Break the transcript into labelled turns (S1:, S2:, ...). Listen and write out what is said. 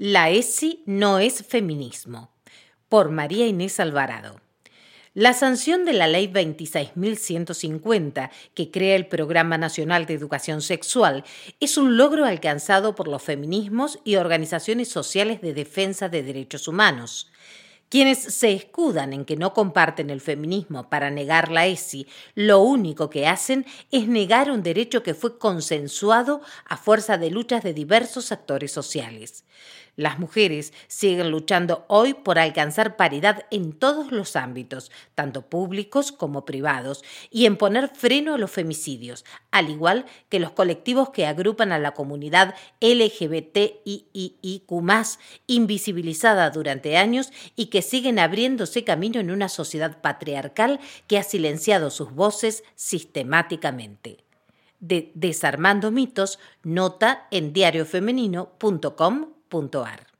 S1: La ESI no es feminismo. Por María Inés Alvarado. La sanción de la Ley 26.150, que crea el Programa Nacional de Educación Sexual, es un logro alcanzado por los feminismos y organizaciones sociales de defensa de derechos humanos. Quienes se escudan en que no comparten el feminismo para negar la ESI, lo único que hacen es negar un derecho que fue consensuado a fuerza de luchas de diversos actores sociales. Las mujeres siguen luchando hoy por alcanzar paridad en todos los ámbitos, tanto públicos como privados, y en poner freno a los femicidios, al igual que los colectivos que agrupan a la comunidad LGBTIIQ, invisibilizada durante años y que siguen abriéndose camino en una sociedad patriarcal que ha silenciado sus voces sistemáticamente. De Desarmando mitos, nota en diariofemenino.com puntuar.